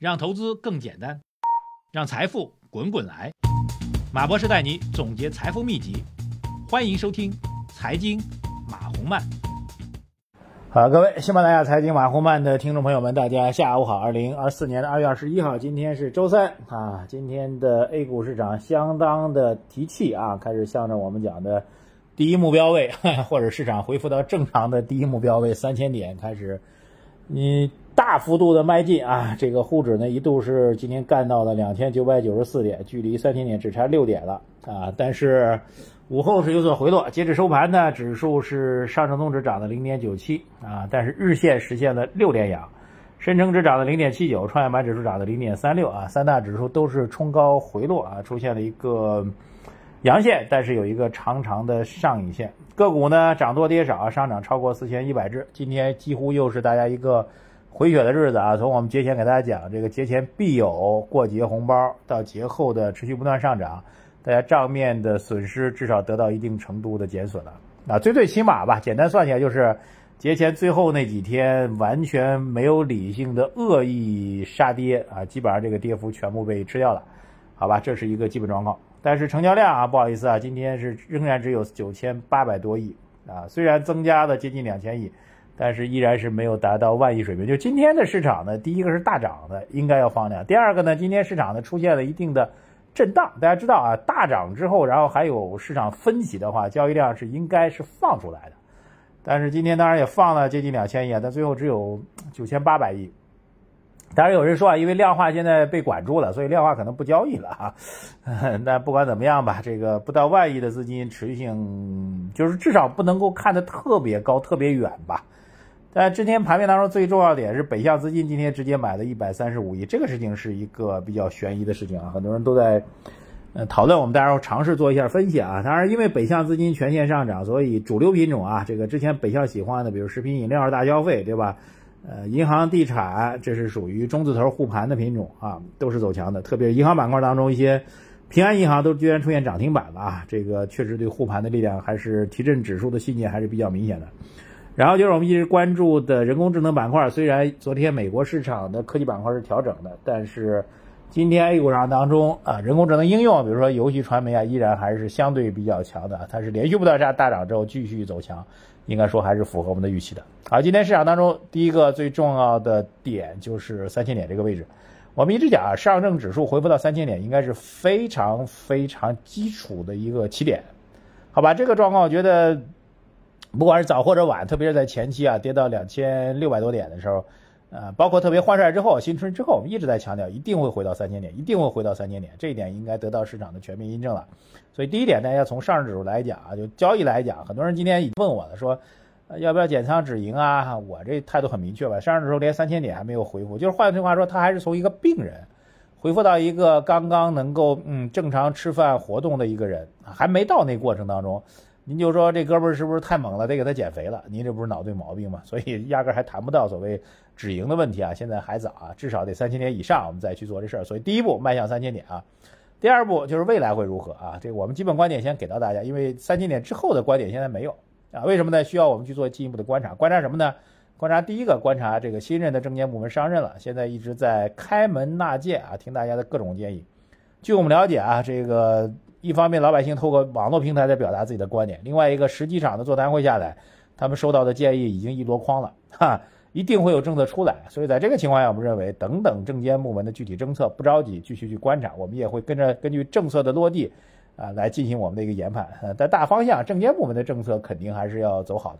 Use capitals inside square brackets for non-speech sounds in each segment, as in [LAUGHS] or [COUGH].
让投资更简单，让财富滚滚来。马博士带你总结财富秘籍，欢迎收听《财经马红漫》。好，各位喜马拉雅财经马红漫的听众朋友们，大家下午好。二零二四年的二月二十一号，今天是周三啊。今天的 A 股市场相当的提气啊，开始向着我们讲的第一目标位，[LAUGHS] 或者市场恢复到正常的第一目标位三千点开始，你。大幅度的迈进啊！这个沪指呢一度是今天干到了两千九百九十四点，距离三千点只差六点了啊！但是午后是有所回落，截止收盘呢，指数是上证综指涨了零点九七啊，但是日线实现了六连阳，深成指涨了零点七九，创业板指数涨了零点三六啊，三大指数都是冲高回落啊，出现了一个阳线，但是有一个长长的上影线。个股呢涨多跌少，上涨超过四千一百只，今天几乎又是大家一个。回血的日子啊，从我们节前给大家讲，这个节前必有过节红包，到节后的持续不断上涨，大家账面的损失至少得到一定程度的减损了啊。最最起码吧，简单算起来就是节前最后那几天完全没有理性的恶意杀跌啊，基本上这个跌幅全部被吃掉了，好吧，这是一个基本状况。但是成交量啊，不好意思啊，今天是仍然只有九千八百多亿啊，虽然增加了接近两千亿。但是依然是没有达到万亿水平。就今天的市场呢，第一个是大涨的，应该要放量；第二个呢，今天市场呢出现了一定的震荡。大家知道啊，大涨之后，然后还有市场分歧的话，交易量是应该是放出来的。但是今天当然也放了接近两千亿啊，但最后只有九千八百亿。当然有人说啊，因为量化现在被管住了，所以量化可能不交易了哈。[LAUGHS] 那不管怎么样吧，这个不到万亿的资金持续性，就是至少不能够看得特别高、特别远吧。在今天盘面当中，最重要的点是北向资金今天直接买了一百三十五亿，这个事情是一个比较悬疑的事情啊，很多人都在呃讨论，我们大家尝试做一下分析啊。当然，因为北向资金全线上涨，所以主流品种啊，这个之前北向喜欢的，比如食品饮料、大消费，对吧？呃，银行、地产，这是属于中字头护盘的品种啊，都是走强的。特别是银行板块当中，一些平安银行都居然出现涨停板了啊，这个确实对护盘的力量还是提振指数的信念还是比较明显的。然后就是我们一直关注的人工智能板块，虽然昨天美国市场的科技板块是调整的，但是今天 A 股市场当中啊，人工智能应用，比如说游戏、传媒啊，依然还是相对比较强的。它是连续不断下大涨之后继续走强，应该说还是符合我们的预期的。好，今天市场当中第一个最重要的点就是三千点这个位置。我们一直讲啊，上证指数回复到三千点，应该是非常非常基础的一个起点，好吧？这个状况我觉得。不管是早或者晚，特别是在前期啊，跌到两千六百多点的时候，呃，包括特别换帅之后、新春之后，我们一直在强调一定会回到三千点，一定会回到三千点，这一点应该得到市场的全面印证了。所以第一点，大家从上证指数来讲啊，就交易来讲，很多人今天问我了，说要不要减仓止盈啊？我这态度很明确吧，上证指数连三千点还没有回复，就是换句话说，它还是从一个病人恢复到一个刚刚能够嗯正常吃饭活动的一个人，还没到那过程当中。您就说这哥们儿是不是太猛了，得给他减肥了？您这不是脑子有毛病吗？[LAUGHS] 所以压根儿还谈不到所谓止盈的问题啊，现在还早啊，至少得三千点以上，我们再去做这事儿。所以第一步迈向三千点啊，第二步就是未来会如何啊？这个我们基本观点先给到大家，因为三千点之后的观点现在没有啊，为什么呢？需要我们去做进一步的观察，观察什么呢？观察第一个，观察这个新任的证监部门上任了，现在一直在开门纳谏啊，听大家的各种建议。据我们了解啊，这个。一方面，老百姓透过网络平台在表达自己的观点；另外一个，实际上的座谈会下来，他们收到的建议已经一箩筐了，哈，一定会有政策出来。所以在这个情况下，我们认为，等等证监部门的具体政策，不着急，继续去观察，我们也会跟着根据政策的落地，啊，来进行我们的一个研判。但大方向，证监部门的政策肯定还是要走好的。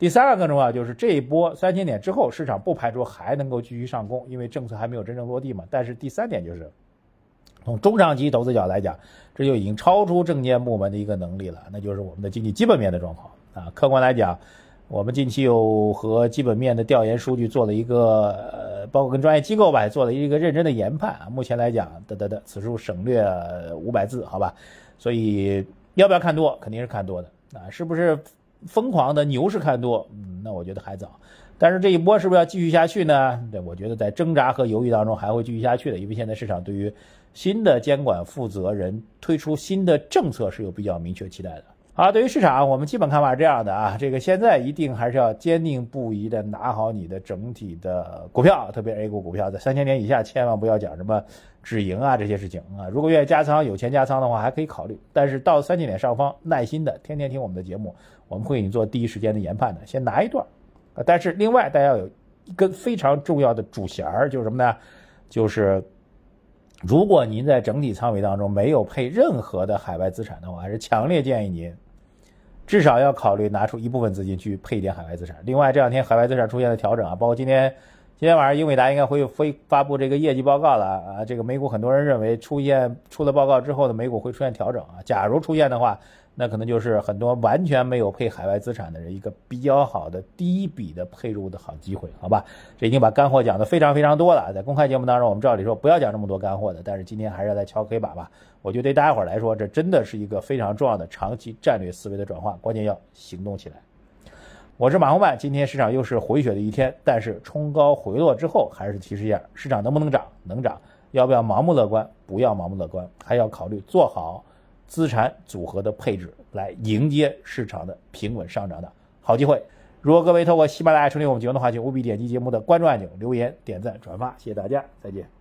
第三个更重要，就是这一波三千点之后，市场不排除还能够继续上攻，因为政策还没有真正落地嘛。但是第三点就是。从中长期投资角来讲，这就已经超出证监部门的一个能力了，那就是我们的经济基本面的状况啊。客观来讲，我们近期又和基本面的调研数据做了一个，呃，包括跟专业机构吧，做了一个认真的研判啊。目前来讲，得得得，此处省略五百字，好吧。所以要不要看多，肯定是看多的啊。是不是疯狂的牛市看多？嗯，那我觉得还早。但是这一波是不是要继续下去呢？对，我觉得在挣扎和犹豫当中还会继续下去的，因为现在市场对于新的监管负责人推出新的政策是有比较明确期待的。好。对于市场，我们基本看法是这样的啊，这个现在一定还是要坚定不移的拿好你的整体的股票，特别 A 股股票，在三千点以下，千万不要讲什么止盈啊这些事情啊。如果愿意加仓，有钱加仓的话，还可以考虑。但是到三千点上方，耐心的天天听我们的节目，我们会给你做第一时间的研判的。先拿一段，但是另外大家要有一根非常重要的主弦儿，就是什么呢？就是如果您在整体仓位当中没有配任何的海外资产的话，还是强烈建议您。至少要考虑拿出一部分资金去配一点海外资产。另外，这两天海外资产出现了调整啊，包括今天 [LAUGHS] 今天晚上英伟达应该会会发布这个业绩报告了啊。这个美股很多人认为出现出了报告之后的，美股会出现调整啊。假如出现的话，那可能就是很多完全没有配海外资产的人一个比较好的第一笔的配入的好机会，好吧？这已经把干货讲的非常非常多了，在公开节目当中我们照理说不要讲这么多干货的，但是今天还是要再敲黑板吧。我觉得对大家伙来说，这真的是一个非常重要的长期战略思维的转换，关键要行动起来。我是马红曼，今天市场又是回血的一天，但是冲高回落之后，还是提示一下，市场能不能涨？能涨，要不要盲目乐观？不要盲目乐观，还要考虑做好资产组合的配置，来迎接市场的平稳上涨的好机会。如果各位透过喜马拉雅收听我们节目的话，请务必点击节目的关注按钮、留言、点赞、转发，谢谢大家，再见。